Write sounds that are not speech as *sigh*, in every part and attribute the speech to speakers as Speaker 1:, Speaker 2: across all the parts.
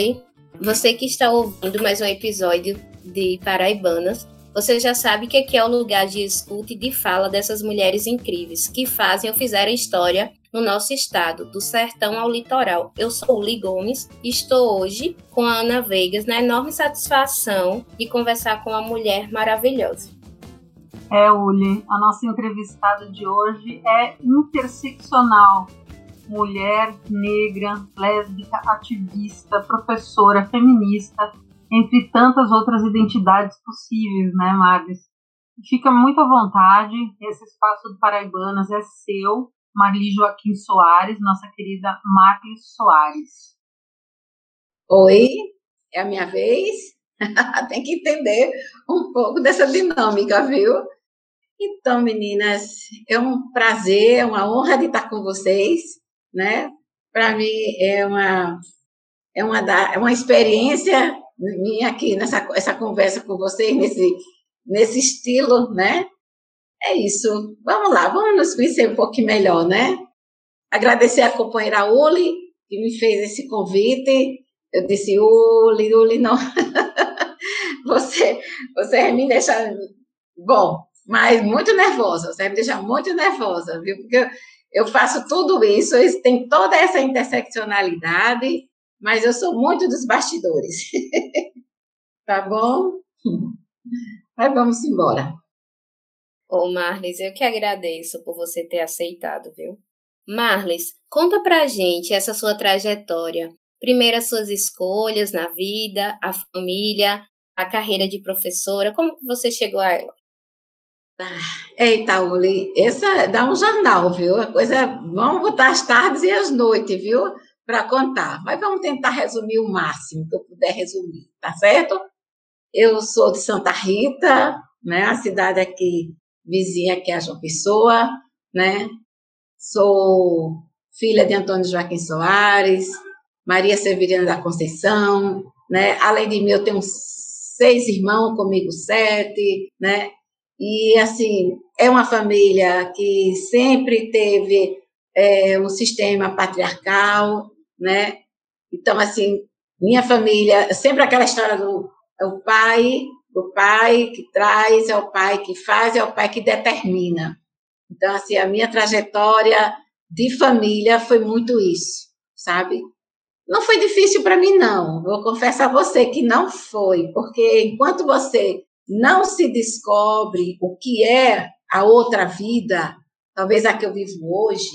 Speaker 1: Oi, você que está ouvindo mais um episódio de Paraibanas, você já sabe que aqui é o lugar de escuta e de fala dessas mulheres incríveis que fazem ou fizeram história no nosso estado, do sertão ao litoral. Eu sou Uli Gomes e estou hoje com a Ana Vegas na enorme satisfação de conversar com uma mulher maravilhosa.
Speaker 2: É, Uli, a nossa entrevistada de hoje é interseccional, mulher, negra, lésbica, ativista, professora, feminista, entre tantas outras identidades possíveis, né, Marlis? Fica muito à vontade, esse espaço do Paraibanas é seu, Marli Joaquim Soares, nossa querida Marlis Soares.
Speaker 3: Oi, é a minha vez? *laughs* Tem que entender um pouco dessa dinâmica, viu? Então, meninas, é um prazer, é uma honra de estar com vocês né? Para mim é uma é uma é uma experiência minha aqui nessa essa conversa com vocês nesse nesse estilo, né? É isso. Vamos lá, vamos nos conhecer um pouquinho melhor, né? Agradecer a companheira Uli, que me fez esse convite. Eu disse, Uli, Uli, não. *laughs* você, você me deixa. Bom, mas muito nervosa, você me deixa muito nervosa, viu? Porque eu faço tudo isso, tem toda essa interseccionalidade, mas eu sou muito dos bastidores. *laughs* tá bom? Mas vamos embora.
Speaker 1: Ô, Marlis, eu que agradeço por você ter aceitado, viu? Marlis, conta pra gente essa sua trajetória. Primeiro, as suas escolhas na vida, a família, a carreira de professora. Como você chegou a ela?
Speaker 3: Eita, Uli, essa dá um jornal, viu? A coisa, vamos botar as tardes e as noites, viu? Para contar. Mas vamos tentar resumir o máximo que eu puder resumir, tá certo? Eu sou de Santa Rita, né? A cidade aqui vizinha que é a João Pessoa, né? Sou filha de Antônio Joaquim Soares, Maria Severina da Conceição, né? Além de mim, eu tenho seis irmãos, comigo sete, né? E, assim, é uma família que sempre teve é, um sistema patriarcal, né? Então, assim, minha família, sempre aquela história do é o pai, o pai que traz, é o pai que faz, é o pai que determina. Então, assim, a minha trajetória de família foi muito isso, sabe? Não foi difícil para mim, não. Vou confessar a você que não foi, porque enquanto você não se descobre o que é a outra vida, talvez a que eu vivo hoje,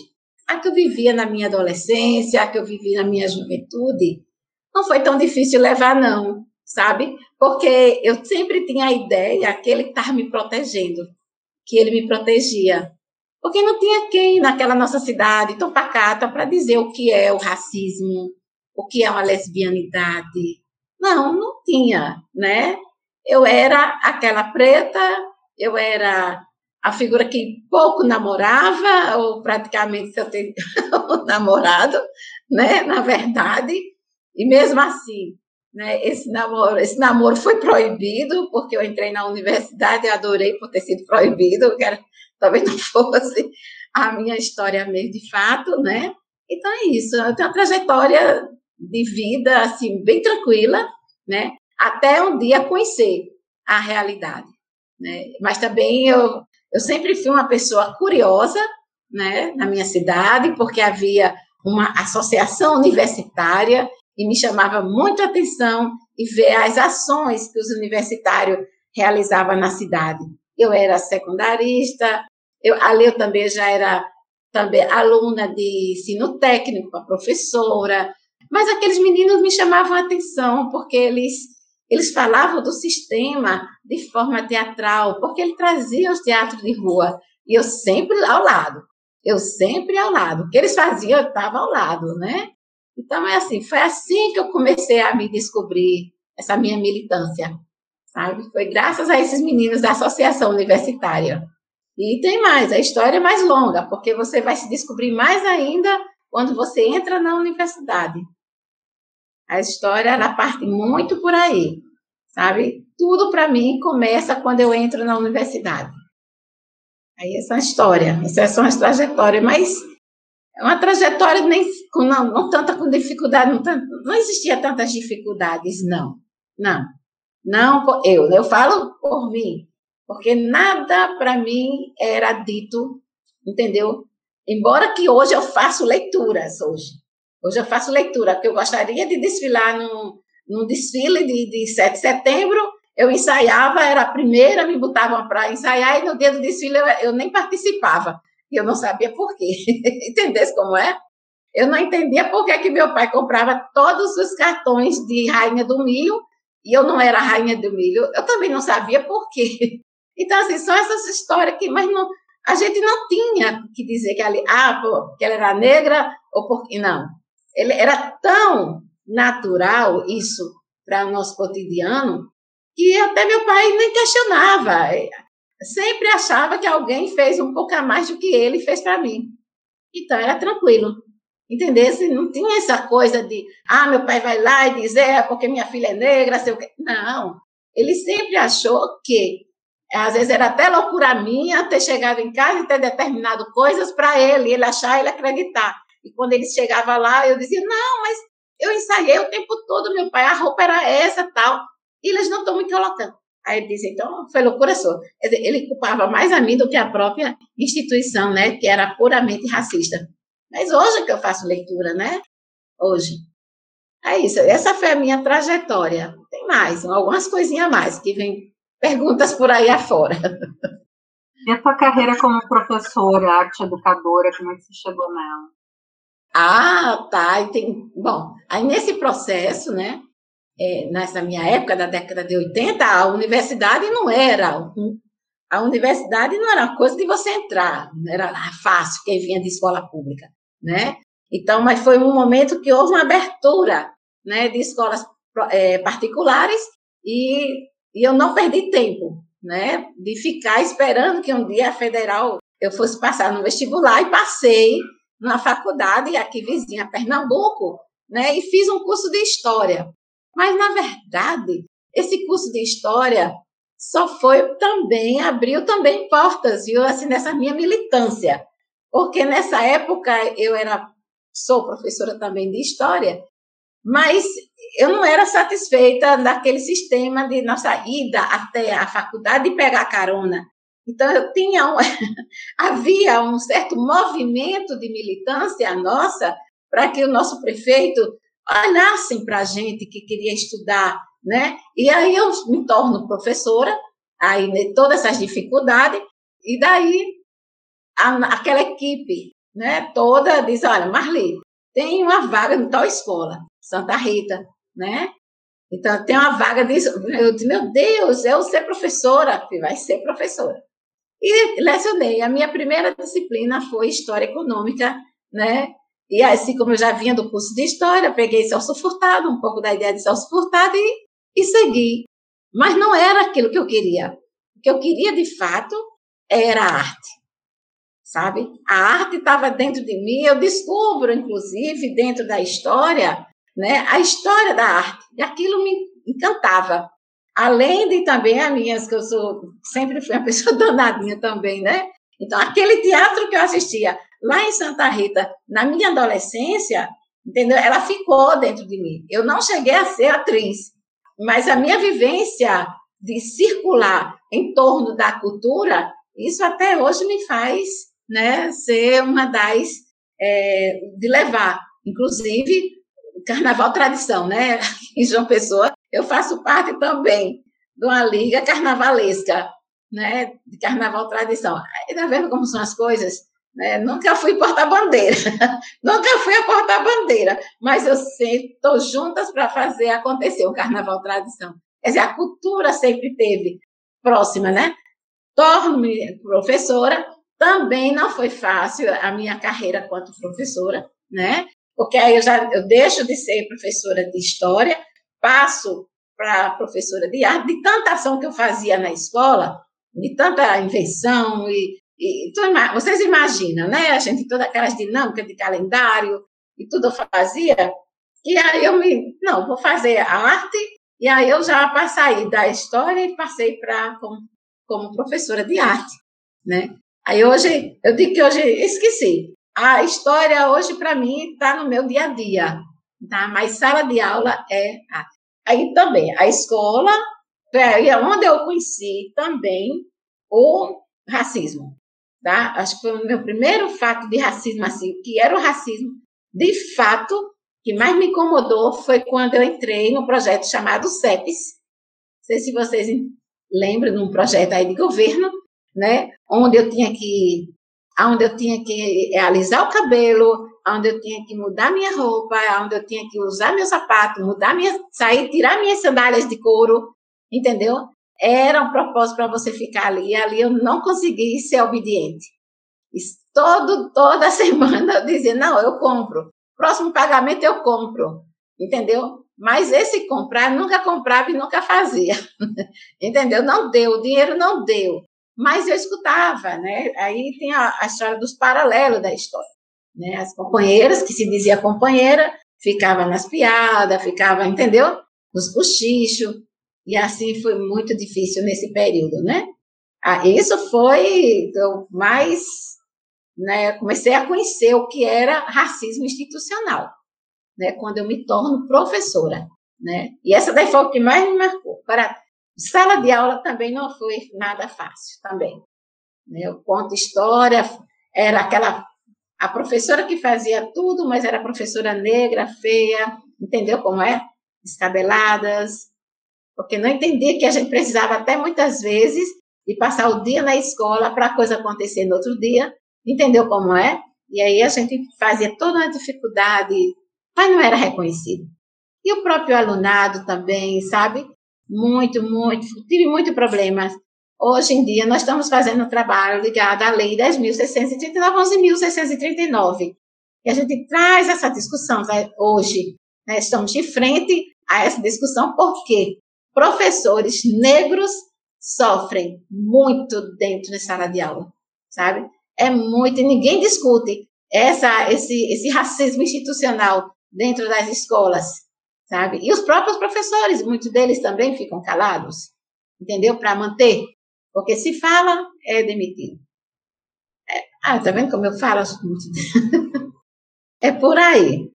Speaker 3: a que eu vivia na minha adolescência, a que eu vivi na minha juventude, não foi tão difícil levar, não, sabe? Porque eu sempre tinha a ideia que ele estava me protegendo, que ele me protegia. Porque não tinha quem naquela nossa cidade tão pacata para dizer o que é o racismo, o que é uma lesbianidade. Não, não tinha, né? Eu era aquela preta, eu era a figura que pouco namorava, ou praticamente se eu tenho *laughs* namorado, né, na verdade, e mesmo assim, né, esse namoro, esse namoro foi proibido, porque eu entrei na universidade e adorei por ter sido proibido, que era, talvez não *laughs* fosse a minha história mesmo de fato, né, então é isso, eu tenho uma trajetória de vida, assim, bem tranquila, né, até um dia conhecer a realidade. Né? Mas também eu, eu sempre fui uma pessoa curiosa né, na minha cidade, porque havia uma associação universitária e me chamava muito a atenção e ver as ações que os universitários realizavam na cidade. Eu era secundarista, eu, ali eu também já era também aluna de ensino técnico, a professora, mas aqueles meninos me chamavam a atenção porque eles eles falavam do sistema de forma teatral, porque ele trazia os teatros de rua, e eu sempre ao lado. Eu sempre ao lado. O que eles faziam, eu estava ao lado, né? Então, é assim, foi assim que eu comecei a me descobrir essa minha militância, sabe? Foi graças a esses meninos da associação universitária. E tem mais, a história é mais longa, porque você vai se descobrir mais ainda quando você entra na universidade. A história ela parte muito por aí, sabe? Tudo para mim começa quando eu entro na universidade. Aí essa é a história, essas são as trajetórias, mas É uma trajetória nem com, não, não tanta com dificuldade, não, tanto, não existia tantas dificuldades, não. Não. Não, eu, eu falo por mim, porque nada para mim era dito, entendeu? Embora que hoje eu faço leituras, hoje. Hoje eu faço leitura, porque eu gostaria de desfilar num, num desfile de, de 7 de setembro, eu ensaiava, era a primeira, me botavam para ensaiar, e no dia do desfile eu, eu nem participava. E eu não sabia por quê. *laughs* Entendesse como é? Eu não entendia por que, que meu pai comprava todos os cartões de Rainha do Milho e eu não era Rainha do Milho. Eu também não sabia por quê. *laughs* Então, assim, são essas histórias que, mas não, a gente não tinha que dizer que ali, ah, porque ela era negra ou porque não. Ele era tão natural isso para o nosso cotidiano que até meu pai nem questionava sempre achava que alguém fez um pouco a mais do que ele fez para mim. Então era tranquilo. Entendesse? Não tinha essa coisa de, ah, meu pai vai lá e diz, é, porque minha filha é negra, sei o quê. Não. Ele sempre achou que, às vezes era até loucura minha ter chegado em casa e ter determinado coisas para ele, ele achar, ele acreditar. E quando ele chegava lá, eu dizia, não, mas eu ensaiei o tempo todo, meu pai, a roupa era essa, tal. E eles não estão me colocando. Aí ele disse, então, foi loucura sua. Ele culpava mais a mim do que a própria instituição, né, que era puramente racista. Mas hoje que eu faço leitura, né? Hoje. É isso. Essa foi a minha trajetória. Tem mais, algumas coisinhas a mais, que vem perguntas por aí afora. *laughs*
Speaker 2: E a tua carreira como professora, arte educadora, como é que você chegou nela?
Speaker 3: Ah, tá. E tem, bom, aí nesse processo, né, é, nessa minha época, da década de 80, a universidade não era. A universidade não era coisa de você entrar, não era fácil quem vinha de escola pública, né? Então, mas foi um momento que houve uma abertura, né, de escolas é, particulares e, e eu não perdi tempo, né, de ficar esperando que um dia a federal eu fosse passar no vestibular e passei na faculdade aqui vizinha, Pernambuco, né, e fiz um curso de história. Mas, na verdade, esse curso de história só foi também, abriu também portas, viu, assim, nessa minha militância. Porque nessa época eu era, sou professora também de história, mas eu não era satisfeita daquele sistema de nossa ida até a faculdade e pegar carona. Então, eu tinha um, *laughs* havia um certo movimento de militância nossa para que o nosso prefeito olhassem para a gente que queria estudar, né? E aí eu me torno professora, aí né, todas essas dificuldades, e daí a, aquela equipe, né, toda diz, olha, Marli, tem uma vaga em tal escola, Santa Rita, né? Então, tem uma vaga disso. Eu disse, meu Deus, eu ser professora. Vai ser professora. E lecionei. A minha primeira disciplina foi História Econômica, né? E assim como eu já vinha do curso de História, peguei Celso Furtado, um pouco da ideia de Celso Furtado e, e segui. Mas não era aquilo que eu queria. O que eu queria, de fato, era a arte. Sabe? A arte estava dentro de mim, eu descubro, inclusive, dentro da história, né, a história da arte. E aquilo me encantava. Além de também as minhas, que eu sou, sempre fui uma *laughs* pessoa danadinha também, né? Então, aquele teatro que eu assistia lá em Santa Rita, na minha adolescência, entendeu? Ela ficou dentro de mim. Eu não cheguei a ser atriz, mas a minha vivência de circular em torno da cultura, isso até hoje me faz, né, ser uma das é, de levar, inclusive Carnaval Tradição, né? *laughs* Em João Pessoa, eu faço parte também de uma liga carnavalesca, né? De Carnaval Tradição. Está vendo como são as coisas? Né? Nunca fui porta-bandeira, *laughs* nunca fui a porta-bandeira, mas eu sempre estou juntas para fazer acontecer o Carnaval Tradição. Quer dizer, a cultura sempre teve próxima, né? Torno-me professora, também não foi fácil a minha carreira quanto professora, né? Porque aí eu já eu deixo de ser professora de história, passo para professora de arte, de tanta ação que eu fazia na escola, de tanta invenção e e, vocês imaginam, né? A gente, todas aquelas dinâmicas de calendário e tudo eu fazia. E aí eu me, não, vou fazer a arte, e aí eu já passei da história e passei para como, como professora de arte, né? Aí hoje, eu digo que hoje esqueci. a história hoje, para mim, está no meu dia a dia, tá? Mas sala de aula é. Aí também, a escola, é onde eu conheci também o racismo, tá? Acho que foi o meu primeiro fato de racismo, assim, que era o racismo, de fato, que mais me incomodou foi quando eu entrei no projeto chamado CEPES. Não sei se vocês lembram de um projeto aí de governo, né? Onde eu tinha que onde eu tinha que alisar o cabelo, onde eu tinha que mudar minha roupa, onde eu tinha que usar meu sapato, mudar minha, sair, tirar minhas sandálias de couro, entendeu? Era um propósito para você ficar ali, e ali eu não consegui ser obediente. Todo, toda *laughs* semana eu dizia, não, eu compro. Próximo pagamento eu compro, entendeu? Mas esse comprar, nunca comprava e nunca fazia, *laughs* entendeu? Não deu, o dinheiro não deu. Mas eu escutava, né? Aí tem a, a história dos paralelos da história. Né? As companheiras, que se dizia companheira, ficava nas piadas, ficava, entendeu? Nos cochichos. E assim foi muito difícil nesse período, né? Ah, isso foi eu mais, né? Comecei a conhecer o que era racismo institucional, né? Quando eu me torno professora, né? E essa daí foi o que mais me marcou. Para Sala de aula também não foi nada fácil, também. Eu conto história, era aquela a professora que fazia tudo, mas era professora negra, feia, entendeu como é? Descabeladas, porque não entendia que a gente precisava até muitas vezes de passar o dia na escola para a coisa acontecer no outro dia, entendeu como é? E aí a gente fazia toda uma dificuldade, mas não era reconhecido. E o próprio alunado também, sabe? Muito, muito, tive muito problemas. Hoje em dia, nós estamos fazendo um trabalho ligado à Lei 10.639, 11.639. E a gente traz essa discussão hoje. Né, estamos de frente a essa discussão porque professores negros sofrem muito dentro da sala de aula, sabe? É muito, e ninguém discute essa, esse, esse racismo institucional dentro das escolas sabe? E os próprios professores, muitos deles também ficam calados, entendeu? Para manter, porque se fala, é demitido. É, ah, tá vendo como eu falo? *laughs* é por aí.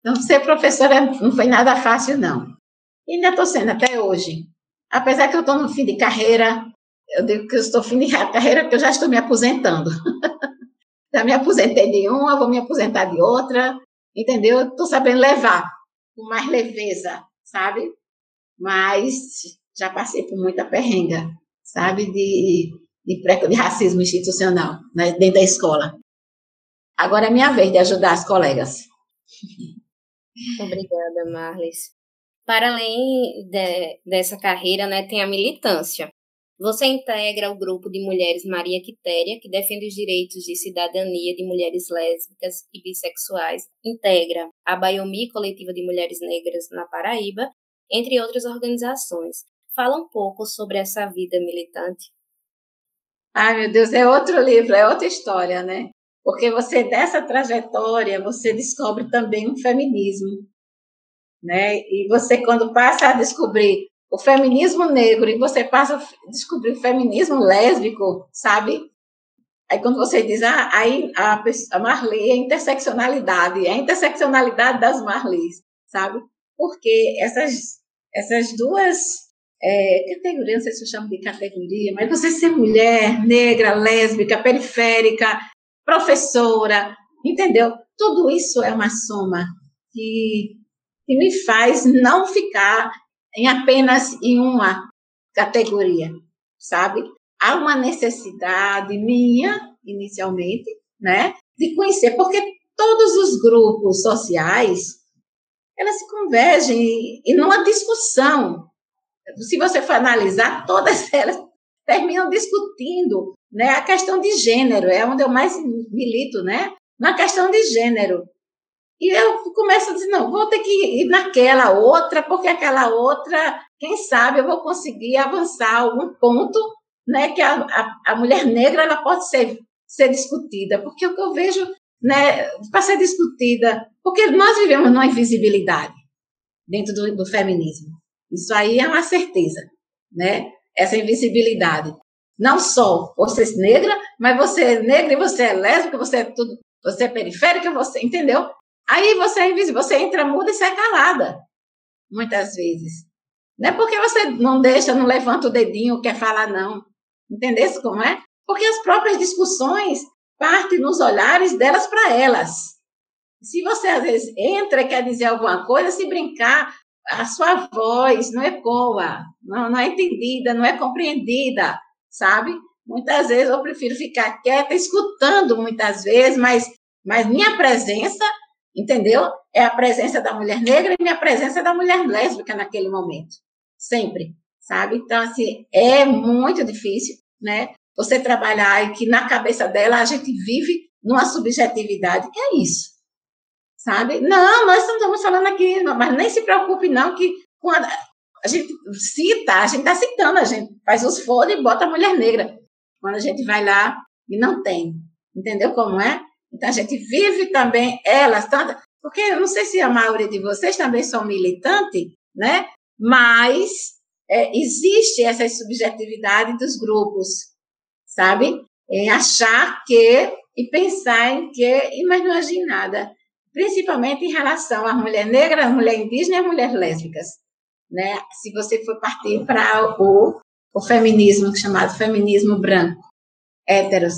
Speaker 3: Então, ser professora não foi nada fácil, não. E ainda estou sendo até hoje. Apesar que eu estou no fim de carreira, eu digo que eu estou fim de *laughs* carreira porque eu já estou me aposentando. *laughs* já me aposentei de uma, vou me aposentar de outra, entendeu? Estou sabendo levar com mais leveza, sabe? Mas já passei por muita perrenga, sabe? De, de, de racismo institucional né? dentro da escola. Agora é minha vez de ajudar as colegas.
Speaker 1: Obrigada, Marlis. Para além de, dessa carreira, né, tem a militância. Você integra o grupo de mulheres Maria Quitéria, que defende os direitos de cidadania de mulheres lésbicas e bissexuais, integra a Baiomi, Coletiva de Mulheres Negras na Paraíba, entre outras organizações. Fala um pouco sobre essa vida militante.
Speaker 3: Ai, meu Deus, é outro livro, é outra história, né? Porque você, dessa trajetória, você descobre também um feminismo, né? E você, quando passa a descobrir o feminismo negro e você passa a descobrir o feminismo lésbico, sabe? Aí quando você diz, ah, aí a, a Marley é interseccionalidade, é a interseccionalidade das Marleys, sabe? Porque essas, essas duas é, categorias, não sei se eu chamo de categoria, mas você ser mulher, negra, lésbica, periférica, professora, entendeu? Tudo isso é uma soma que, que me faz não ficar em apenas em uma categoria, sabe? Há uma necessidade minha, inicialmente, né, de conhecer, porque todos os grupos sociais, elas se convergem e numa discussão. Se você for analisar, todas *laughs* elas terminam discutindo, né, a questão de gênero, é onde eu mais milito, né, na questão de gênero. E eu começo a dizer, não, vou ter que ir naquela outra, porque aquela outra, quem sabe eu vou conseguir avançar algum ponto, né, que a, a, a mulher negra ela pode ser, ser discutida, porque o que eu vejo, né, para ser discutida, porque nós vivemos numa invisibilidade dentro do, do feminismo. Isso aí é uma certeza, né? Essa invisibilidade. Não só você é negra, mas você é negra e você é lésbica, você é tudo, você é periférica, você, entendeu? Aí você é invisível, você entra muda e sai calada, muitas vezes. Não é porque você não deixa, não levanta o dedinho, quer falar não. Entendesse como é? Porque as próprias discussões partem nos olhares delas para elas. Se você às vezes entra e quer dizer alguma coisa, se brincar, a sua voz não ecoa, não, não é entendida, não é compreendida, sabe? Muitas vezes eu prefiro ficar quieta, escutando muitas vezes, mas, mas minha presença, entendeu? É a presença da mulher negra e minha presença da mulher lésbica naquele momento. Sempre, sabe? Então, assim, é muito difícil, né? Você trabalhar e que na cabeça dela a gente vive numa subjetividade, que é isso, sabe? Não, nós estamos falando aqui, mas nem se preocupe não que quando a gente cita, a gente está citando, a gente faz os fones e bota a mulher negra. Quando a gente vai lá e não tem, entendeu como é? Então a gente vive também elas, tanto, porque eu não sei se a maioria de vocês também são militantes, né? Mas é, existe essa subjetividade dos grupos, sabe? Em achar que e pensar em que, mas não agir nada principalmente em relação à mulher negra, à mulher indígena e às mulheres lésbicas. Né? Se você for partir para o, o feminismo, chamado feminismo branco, héteros,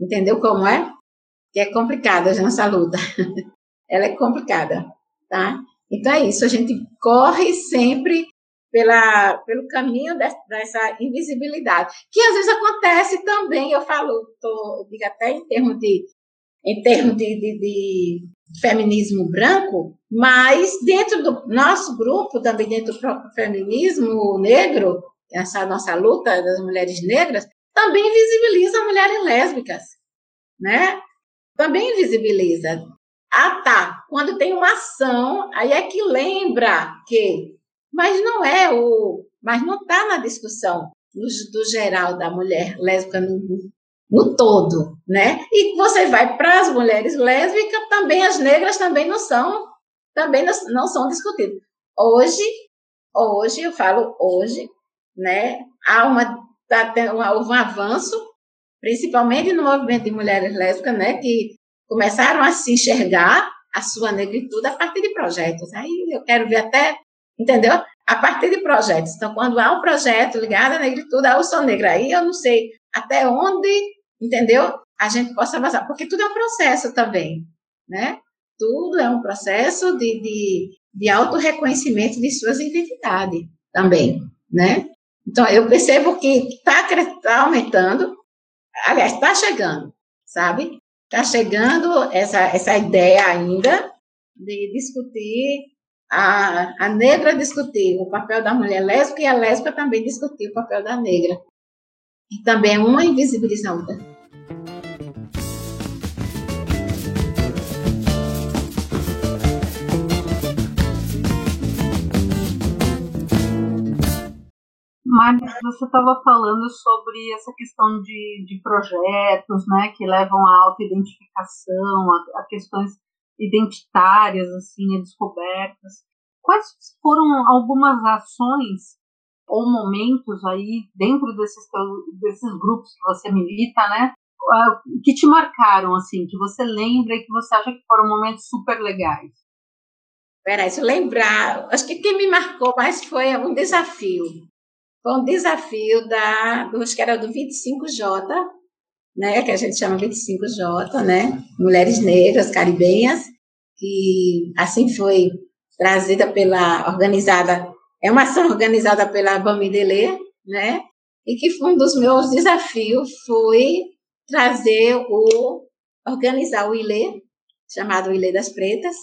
Speaker 3: entendeu como é? Que é complicada a nossa luta. *laughs* Ela é complicada, tá? Então é isso, a gente corre sempre pela, pelo caminho dessa invisibilidade, que às vezes acontece também, eu falo, tô, digo até em termos de, em termos de, de, de feminismo branco, mas dentro do nosso grupo, também dentro do próprio feminismo negro, essa nossa luta das mulheres negras, também visibiliza mulheres lésbicas, né? Também visibiliza. Ah, tá. Quando tem uma ação, aí é que lembra que, mas não é o, mas não está na discussão do, do, geral da mulher lésbica no, no todo, né? E você vai para as mulheres lésbicas, também as negras também não são, também não, são discutidas. Hoje, hoje eu falo hoje, né? Há uma tá houve um avanço, principalmente no movimento de mulheres lésbicas, né? Que começaram a se enxergar a sua negritude a partir de projetos. Aí eu quero ver até, entendeu? A partir de projetos. Então, quando há um projeto ligado à negritude, ah, eu sou negra. Aí eu não sei até onde entendeu? A gente possa avançar, porque tudo é um processo também, né? Tudo é um processo de, de, de auto-reconhecimento de suas identidades também, né? Então, eu percebo que está tá aumentando, aliás, está chegando, sabe? Está chegando essa, essa ideia ainda de discutir, a, a negra discutir o papel da mulher lésbica e a lésbica também discutir o papel da negra. E também é uma invisibilização.
Speaker 2: Mas você estava falando sobre essa questão de, de projetos, né, que levam à autoidentificação, a, a questões identitárias, assim, a descobertas. Quais foram algumas ações ou momentos aí dentro desses, desses grupos que você milita, né? Ah, que te marcaram, assim, que você lembra e que você acha que foram momentos super legais?
Speaker 3: Peraí, se eu lembrar, acho que quem me marcou mais foi um desafio. Foi um desafio da, acho que era do 25J, né, que a gente chama 25J, né, Mulheres Negras Caribenhas, que assim foi trazida pela, organizada é uma ação organizada pela Bamidele, né? E que foi um dos meus desafios foi trazer o organizar o ILE, chamado ILE das Pretas,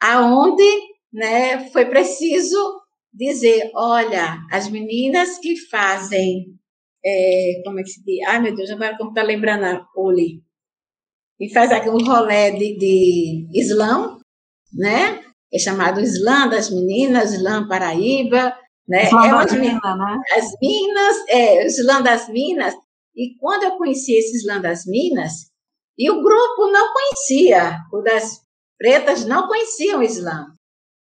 Speaker 3: aonde, né, foi preciso dizer, olha, as meninas que fazem, é, como é que se diz? Ai, meu Deus, agora como está lembrando a Uli, e faz aqui um rolê de, de Islã, né? É chamado Islã das Meninas, Islã Paraíba, né?
Speaker 2: Islã
Speaker 3: é
Speaker 2: das Minas, né?
Speaker 3: As Minas, é, Islã das Minas. E quando eu conheci esse Islã das Minas, e o grupo não conhecia, o das pretas não conheciam o Islã.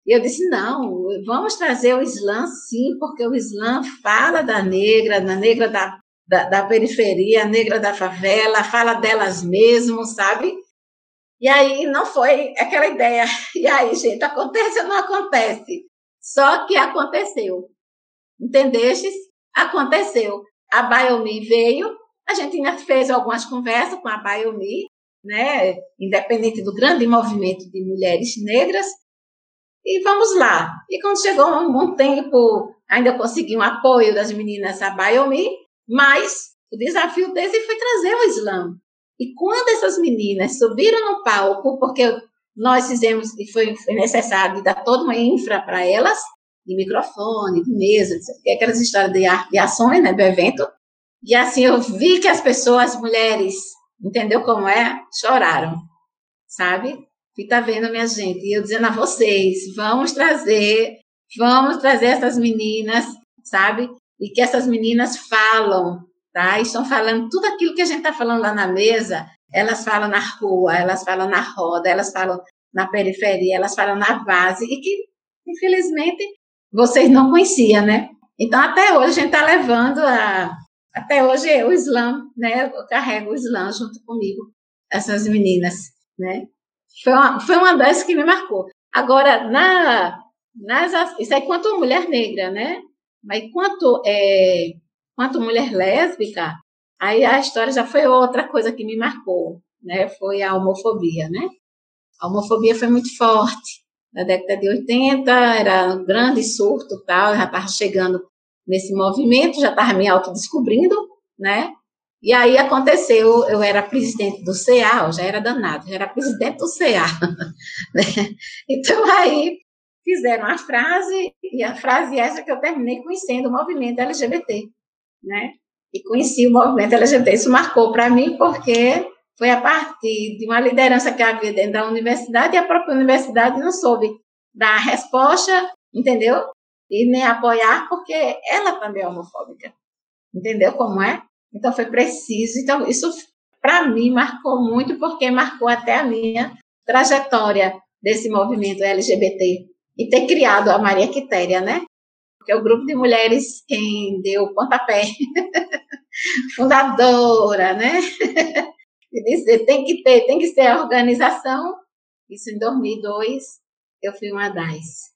Speaker 3: E eu disse, não, vamos trazer o Islã sim, porque o Islã fala da negra, da negra da, da, da periferia, negra da favela, fala delas mesmo, sabe? E aí não foi aquela ideia. E aí, gente, acontece ou não acontece? Só que aconteceu. Entendestes? Aconteceu. A Biomi veio, a gente ainda fez algumas conversas com a Biomi, né, independente do grande movimento de mulheres negras, e vamos lá. E quando chegou um bom tempo, ainda consegui um apoio das meninas da Biomi, mas o desafio desse foi trazer o Islã. E quando essas meninas subiram no palco, porque nós fizemos, e foi, necessário dar toda uma infra para elas, de microfone, de mesa, aquelas histórias de, de ações né, do evento. E assim eu vi que as pessoas, as mulheres, entendeu como é? Choraram, sabe? Fica vendo, minha gente, e eu dizendo a vocês, vamos trazer, vamos trazer essas meninas, sabe? E que essas meninas falam, tá? E estão falando tudo aquilo que a gente está falando lá na mesa, elas falam na rua, elas falam na roda, elas falam na periferia, elas falam na base, e que, infelizmente, vocês não conheciam, né? Então, até hoje, a gente está levando a. Até hoje, o Islã, né? Eu carrego o Islã junto comigo, essas meninas, né? Foi uma, foi uma das que me marcou. Agora, na, nas, isso é quanto mulher negra, né? Mas quanto, é, quanto mulher lésbica, aí a história já foi outra coisa que me marcou, né? Foi a homofobia, né? A homofobia foi muito forte na década de 80, era um grande surto tal, já estava chegando nesse movimento, já estava me autodescobrindo, né? E aí aconteceu, eu era presidente do CA, eu já era danado, já era presidente do CA. *laughs* Né? Então aí fizeram a frase, e a frase essa que eu terminei conhecendo o movimento LGBT, né? E conheci o movimento LGBT, isso marcou para mim, porque foi a partir de uma liderança que havia dentro da universidade e a própria universidade não soube dar resposta, entendeu? E nem apoiar, porque ela também é homofóbica. Entendeu como é? Então foi preciso. Então, isso para mim marcou muito, porque marcou até a minha trajetória desse movimento LGBT e ter criado a Maria Quitéria, né? Que é o grupo de mulheres quem deu pontapé, *laughs* fundadora, né? *laughs* e dizer, tem que ter, tem que ser a organização. Isso em 2002, eu fui uma das,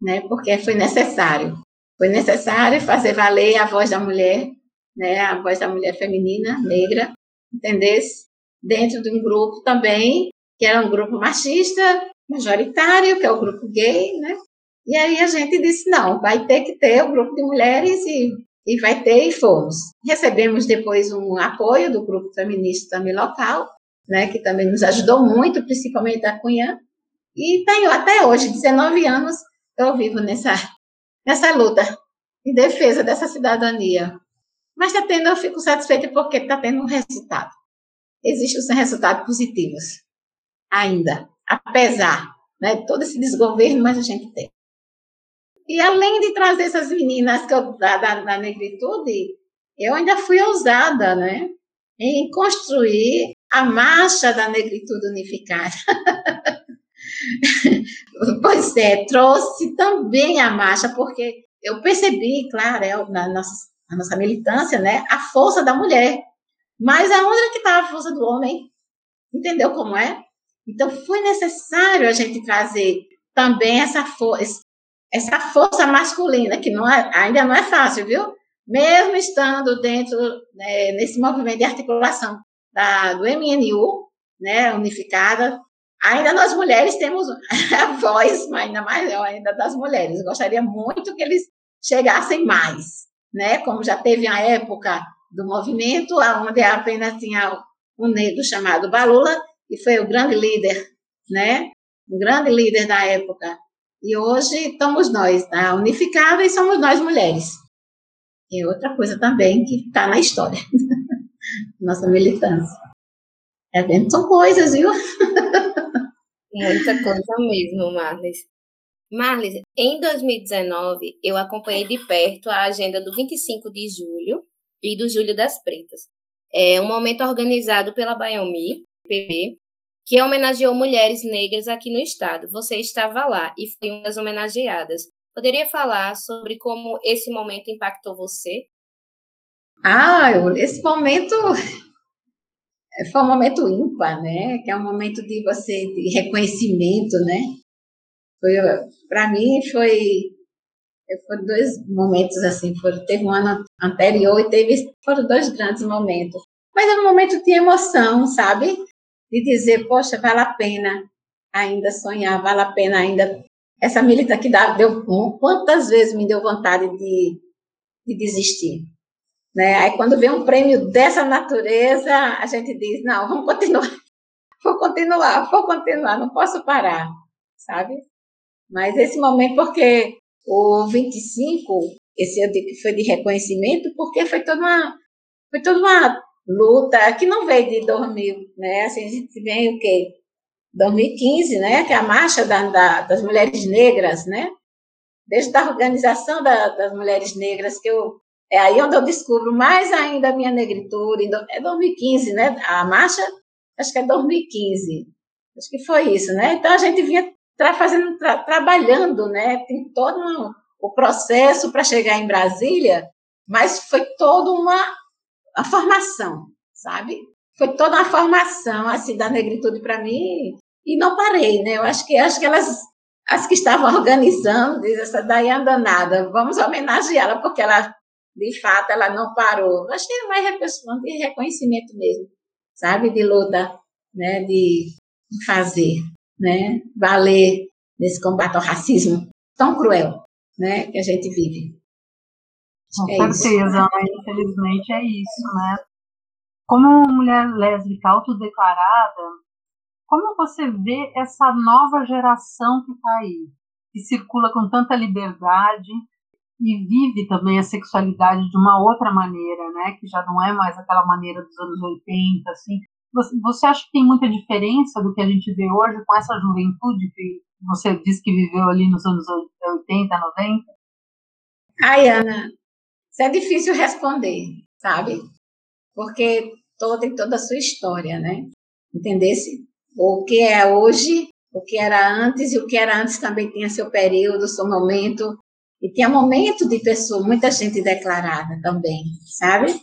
Speaker 3: né? Porque foi necessário. Foi necessário fazer valer a voz da mulher, né? A voz da mulher feminina, negra, entendesse? Dentro de um grupo também, que era um grupo machista, majoritário, que é o grupo gay, né? E aí a gente disse, não, vai ter que ter o grupo de mulheres e e vai ter e fomos. Recebemos depois um apoio do grupo feminista também local, né, que também nos ajudou muito, principalmente a Cunhã, e tenho até hoje, 19 anos, eu vivo nessa, nessa luta em defesa dessa cidadania. Mas está tendo, eu fico satisfeita porque está tendo um resultado. Existem os resultados positivos ainda, apesar né, de todo esse desgoverno, mas a gente tem. E além de trazer essas meninas eu, da, da, negritude, eu ainda fui ousada, né? Em construir a marcha da negritude unificada. *laughs* pois é, trouxe também a marcha, porque eu percebi, claro, é, na, nossa, na nossa militância, né, a força da mulher. Mas aonde é que estava a força do homem? Entendeu como é? Então, foi necessário a gente trazer também essa força, essa força masculina, que não é, ainda não é fácil, viu? Mesmo estando dentro, né, nesse movimento de articulação da, do MNU, né, unificada, ainda nós mulheres temos *laughs* a voz ainda maior ainda das mulheres. Gostaria muito que eles chegassem mais, né? Como já teve a época do movimento, onde apenas tinha um negro chamado Balula, e foi o grande líder, né? O grande líder da época e hoje estamos nós, tá? unificada, e somos nós mulheres. E outra coisa também que está na história, *laughs* nossa militância. É vendo, são coisas, viu?
Speaker 1: Muita coisa mesmo, Marlis. Marlis, em 2019, eu acompanhei de perto a agenda do 25 de julho e do Julho das Pretas. É um momento organizado pela Biomi, PB, que homenageou mulheres negras aqui no estado. Você estava lá e foi uma das homenageadas. Poderia falar sobre como esse momento impactou você?
Speaker 3: Ah, esse momento *laughs* foi um momento ímpar, né? Que é um momento de você de reconhecimento, né? Foi para mim foi foram dois momentos assim, foram, teve um ano anterior e teve foram dois grandes momentos. Mas é um momento de emoção, sabe? De dizer, poxa, vale a pena ainda sonhar, vale a pena ainda essa milita que dá, deu quantas vezes me deu vontade de, de desistir. Né? Aí quando vem um prêmio dessa natureza, a gente diz, não, vamos continuar, *laughs* vou continuar, vou continuar, não posso parar, sabe? Mas esse momento, porque o 25, esse eu digo que foi de reconhecimento, porque foi toda uma, foi toda uma luta que não veio de 2000, né? Assim, a gente vem o quê? 2015, né? Que é a marcha da, da, das mulheres negras, né? Desde a organização da, das mulheres negras que eu é aí onde eu descubro mais ainda a minha negritude. É 2015, né? A marcha, acho que é 2015. Acho que foi isso, né? Então a gente vinha tra fazendo, tra trabalhando, né? Tem todo um, o processo para chegar em Brasília, mas foi toda uma a formação, sabe? Foi toda uma formação assim da negritude para mim e não parei, né? Eu acho que acho que elas as que estavam *laughs* organizando, diz essa daí anda nada, vamos homenageá-la porque ela de fato, ela não parou. Que é mais questão de reconhecimento mesmo, sabe? De luta, né? De fazer, né? Valer nesse combate ao racismo tão cruel, né? Que a gente vive.
Speaker 2: Com é certeza, mas infelizmente é isso, né? Como mulher lésbica autodeclarada, como você vê essa nova geração que está aí, que circula com tanta liberdade, e vive também a sexualidade de uma outra maneira, né? Que já não é mais aquela maneira dos anos 80, assim. Você, você acha que tem muita diferença do que a gente vê hoje com essa juventude que você disse que viveu ali nos anos 80, 90?
Speaker 3: Ai, Ana, isso é difícil responder, sabe? Porque toda tem toda a sua história, né? Entendesse? O que é hoje, o que era antes e o que era antes também tinha seu período, seu momento, e tinha momento de pessoa, muita gente declarada também, sabe?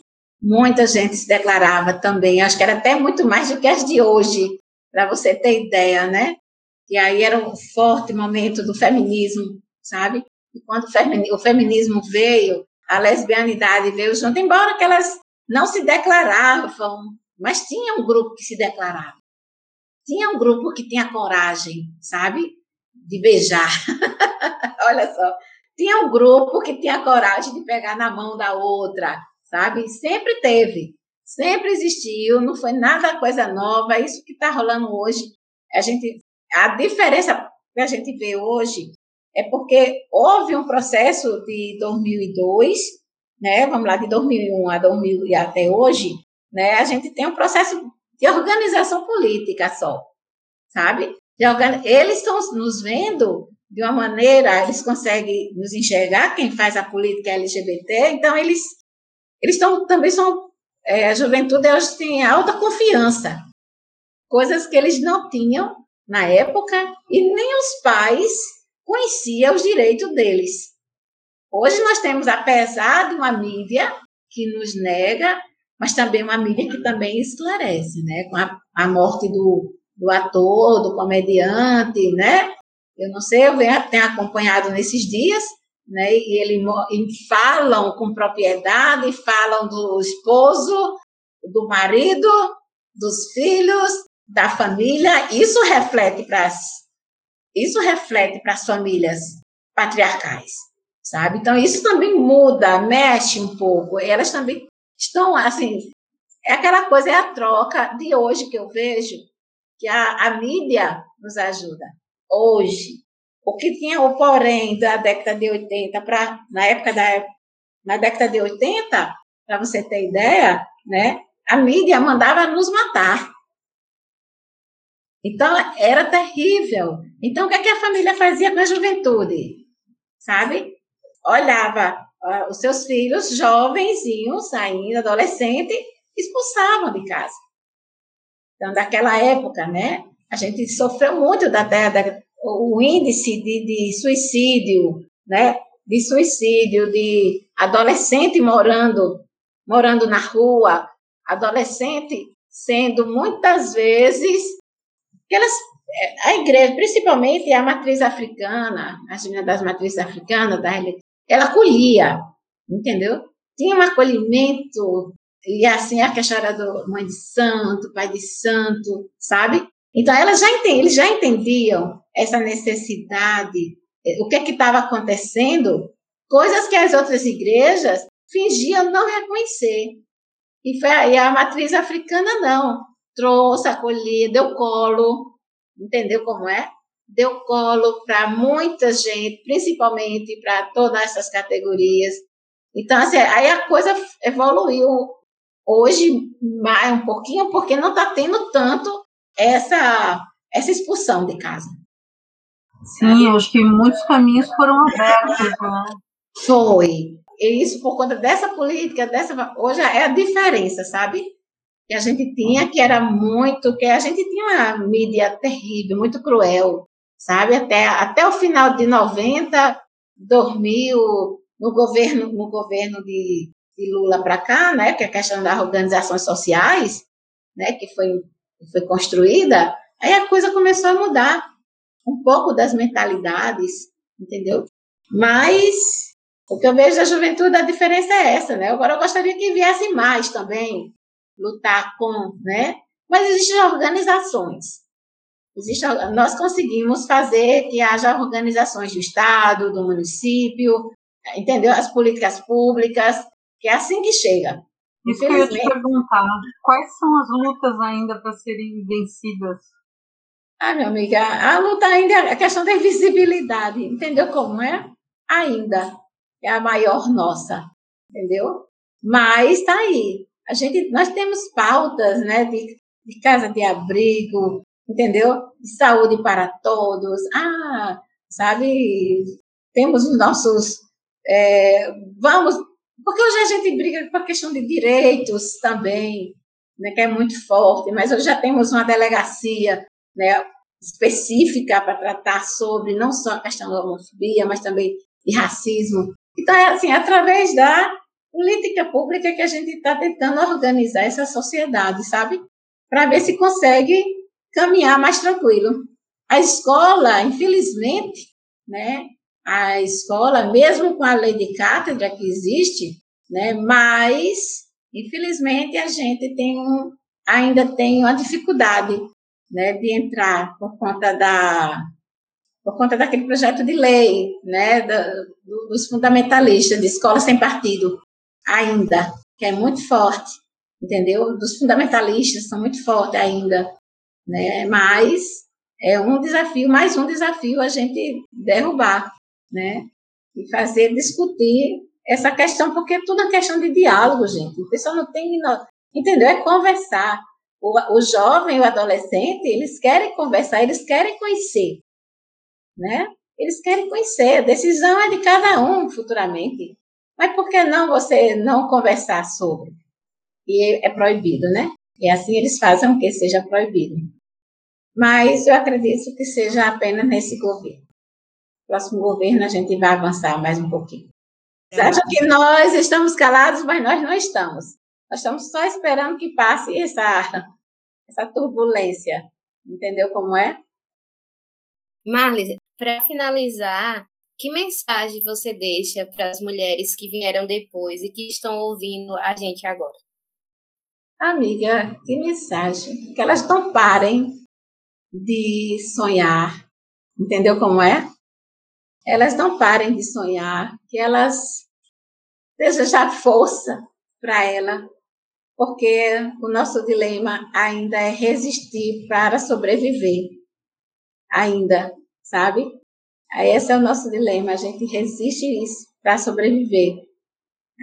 Speaker 3: Muita gente se declarava também. Acho que era até muito mais do que as de hoje, para você ter ideia, né? E aí era um forte momento do feminismo, sabe? E quando o feminismo veio, a lesbianidade veio junto, embora que elas não se declaravam, mas tinha um grupo que se declarava. Tinha um grupo que tinha coragem, sabe? De beijar. *laughs* Olha só, tinha um grupo que tinha coragem de pegar na mão da outra, sabe? Sempre teve, sempre existiu, não foi nada coisa nova. Isso que está rolando hoje, a gente, a diferença que a gente vê hoje é porque houve um processo de 2002, né? Vamos lá, de 2001 a 2000 e até hoje, né? A gente tem um processo de organização política só, sabe? Eles estão nos vendo de uma maneira, eles conseguem nos enxergar, quem faz a política LGBT, então eles, eles também são, é, a juventude hoje tem alta confiança, coisas que eles não tinham na época, e nem os pais conheciam os direitos deles. Hoje nós temos, apesar de uma mídia que nos nega, mas também uma mídia que também esclarece, né? Com a, a morte do, do ator, do comediante, né? Eu não sei, eu tenho acompanhado nesses dias, né? E eles falam com propriedade, falam do esposo, do marido, dos filhos, da família. Isso reflete para isso reflete para as famílias patriarcais, sabe? Então isso também muda, mexe um pouco. Elas também estão assim, é aquela coisa é a troca de hoje que eu vejo que a, a mídia nos ajuda hoje. O que tinha o porém da década de 80 para na época da na década de 80, para você ter ideia, né? A mídia mandava nos matar. Então era terrível. Então o que, é que a família fazia com a juventude? Sabe? Olhava uh, os seus filhos jovenzinhos, ainda adolescentes, expulsavam de casa. Então, daquela época, né? a gente sofreu muito da, da o índice de, de suicídio, né? De suicídio, de adolescente morando morando na rua, adolescente, sendo muitas vezes elas, é, a igreja, principalmente a matriz africana, as meninas das matrizes africanas, da, ela acolhia, entendeu? Tinha um acolhimento, e assim a questão era do mãe de santo, pai de santo, sabe? Então elas já entendiam, eles já entendiam essa necessidade, é, o que é que estava acontecendo, coisas que as outras igrejas fingiam não reconhecer. E, foi, e a matriz africana não. Trouxe, acolhia, deu colo, entendeu como é? Deu colo para muita gente, principalmente para todas essas categorias. Então, assim, aí a coisa evoluiu hoje mais um pouquinho, porque não está tendo tanto essa, essa expulsão de casa.
Speaker 2: Sim, acho que muitos caminhos foram abertos. Né?
Speaker 3: Foi. E isso por conta dessa política, dessa hoje é a diferença, sabe? Que a gente tinha, que era muito, que a gente tinha uma mídia terrível, muito cruel, sabe? Até, até o final de 90, 2000, no governo, no governo de, de Lula para cá, né? Que é a questão das organizações sociais, né? Que foi, foi construída, aí a coisa começou a mudar um pouco das mentalidades, entendeu? Mas o que eu vejo da juventude, a diferença é essa, né? Agora eu gostaria que viesse mais também, lutar com, né? Mas existem organizações. Existe, nós conseguimos fazer que haja organizações do Estado, do município, entendeu? As políticas públicas, que é assim que chega.
Speaker 2: Isso que eu ia te perguntar, quais são as lutas ainda para serem vencidas?
Speaker 3: Ah, minha amiga, a luta ainda é a questão da visibilidade, entendeu como é? Ainda é a maior nossa, entendeu? Mas está aí. A gente, nós temos pautas, né, de, de casa de abrigo, entendeu? De saúde para todos. Ah, sabe? Temos os nossos, é, vamos, porque hoje a gente briga com a questão de direitos também, né, que é muito forte, mas hoje já temos uma delegacia, né, específica para tratar sobre não só a questão da homofobia, mas também de racismo, então, é assim, através da política pública que a gente está tentando organizar essa sociedade, sabe? Para ver se consegue caminhar mais tranquilo. A escola, infelizmente, né? A escola, mesmo com a lei de cátedra que existe, né? Mas, infelizmente, a gente tem um, ainda tem uma dificuldade, né? De entrar por conta da por conta daquele projeto de lei, né, dos fundamentalistas, de escola sem partido, ainda, que é muito forte, entendeu? Dos fundamentalistas são muito fortes ainda, né? Mas é um desafio, mais um desafio a gente derrubar, né? E fazer discutir essa questão, porque é tudo uma questão de diálogo, gente. O pessoal não tem, entendeu? É conversar. O, o jovem, o adolescente, eles querem conversar, eles querem conhecer né? Eles querem conhecer, a decisão é de cada um futuramente. Mas por que não você não conversar sobre? E é proibido, né? E assim eles fazem com que seja proibido. Mas eu acredito que seja apenas nesse governo. Próximo governo a gente vai avançar mais um pouquinho. Vocês acham que nós estamos calados, mas nós não estamos. Nós estamos só esperando que passe essa, essa turbulência. Entendeu como é?
Speaker 1: Marlis, para finalizar, que mensagem você deixa para as mulheres que vieram depois e que estão ouvindo a gente agora?
Speaker 3: Amiga, que mensagem? Que elas não parem de sonhar. Entendeu como é? Elas não parem de sonhar, que elas desejar força para ela, porque o nosso dilema ainda é resistir para sobreviver. Ainda sabe? Aí esse é o nosso dilema, a gente resiste isso para sobreviver.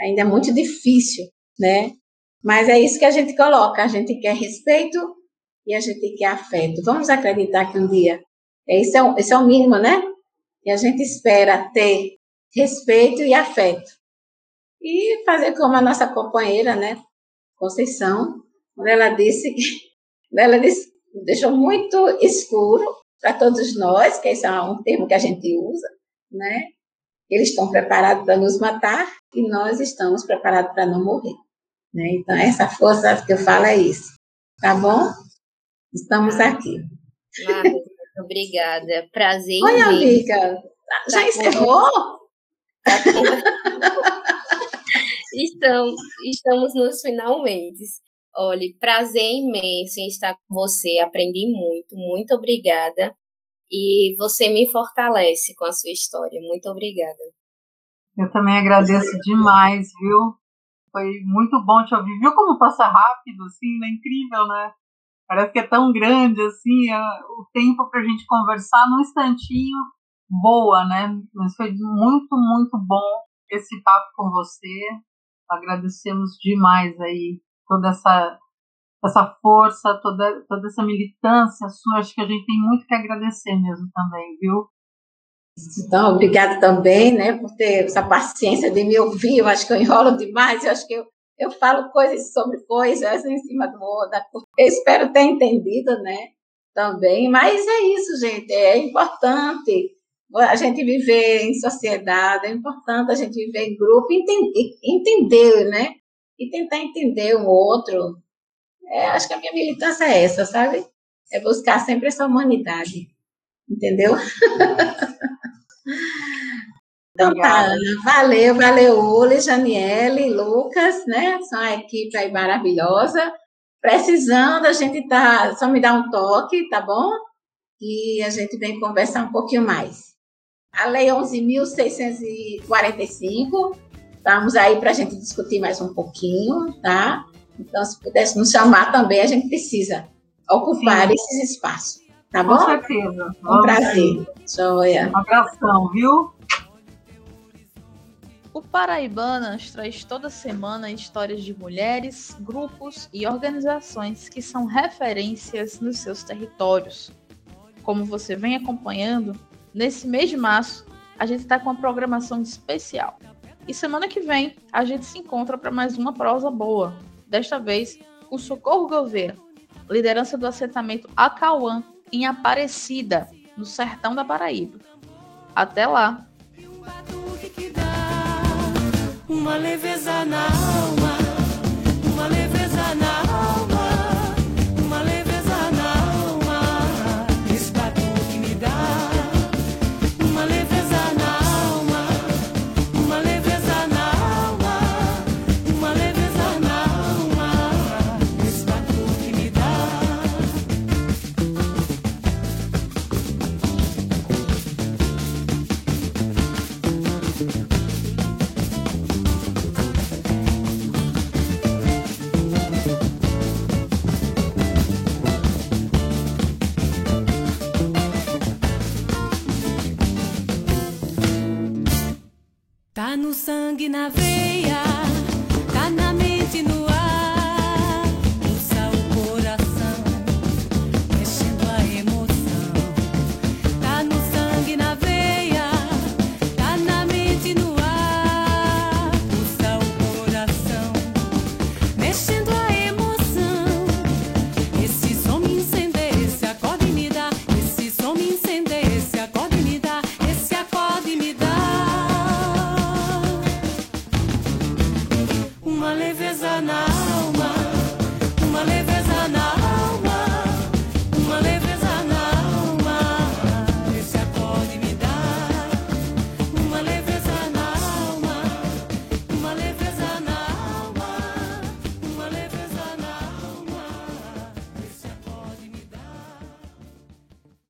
Speaker 3: Ainda é muito difícil, né? Mas é isso que a gente coloca, a gente quer respeito e a gente quer afeto. Vamos acreditar que um dia, esse é o, esse é o mínimo, né? E a gente espera ter respeito e afeto. E fazer como a nossa companheira, né? Conceição, quando ela disse que ela disse, deixou muito escuro para todos nós, que esse é um termo que a gente usa, né? Eles estão preparados para nos matar e nós estamos preparados para não morrer. Né? Então, essa força que eu falo é isso. Tá bom? Estamos aqui.
Speaker 1: Muito obrigada. Prazer
Speaker 3: Oi, amiga. Já tá *laughs* encerrou?
Speaker 1: estamos, estamos nos finalmente. Olha, prazer imenso em estar com você. Aprendi muito. Muito obrigada. E você me fortalece com a sua história. Muito obrigada.
Speaker 2: Eu também agradeço demais, viu? Foi muito bom te ouvir. Viu como passa rápido, assim, é incrível, né? Parece que é tão grande, assim, é, o tempo para a gente conversar num instantinho, boa, né? Mas foi muito, muito bom esse papo com você. Agradecemos demais aí toda essa essa força, toda, toda essa militância sua, acho que a gente tem muito que agradecer mesmo também, viu?
Speaker 3: Então, obrigada também, né, por ter essa paciência de me ouvir. Eu acho que eu enrolo demais, eu acho que eu, eu falo coisas sobre coisas em cima do outro. Eu espero ter entendido, né, também. Mas é isso, gente, é importante a gente viver em sociedade, é importante a gente viver em grupo, entender, entender né, e tentar entender o outro. É, acho que a minha militância é essa, sabe? É buscar sempre essa humanidade, entendeu? *laughs* Então tá, Ana. Valeu, valeu, Uli, Janiele, Lucas, né? São a equipe aí maravilhosa. Precisando, a gente tá. Só me dá um toque, tá bom? E a gente vem conversar um pouquinho mais. A Lei 11.645, estamos aí para a gente discutir mais um pouquinho, tá? Então, se pudesse nos chamar também, a gente precisa ocupar Sim. esses espaços. Tá bom?
Speaker 2: Com certeza.
Speaker 3: Um prazer. Joia.
Speaker 2: Um abração, viu?
Speaker 4: O Paraibanas traz toda semana histórias de mulheres, grupos e organizações que são referências nos seus territórios. Como você vem acompanhando, nesse mês de março a gente está com uma programação especial. E semana que vem a gente se encontra para mais uma prosa boa. Desta vez com Socorro Gouveia, liderança do assentamento Acauã, em Aparecida, no sertão da Paraíba. Até lá! Uma leveza na alma, na veia,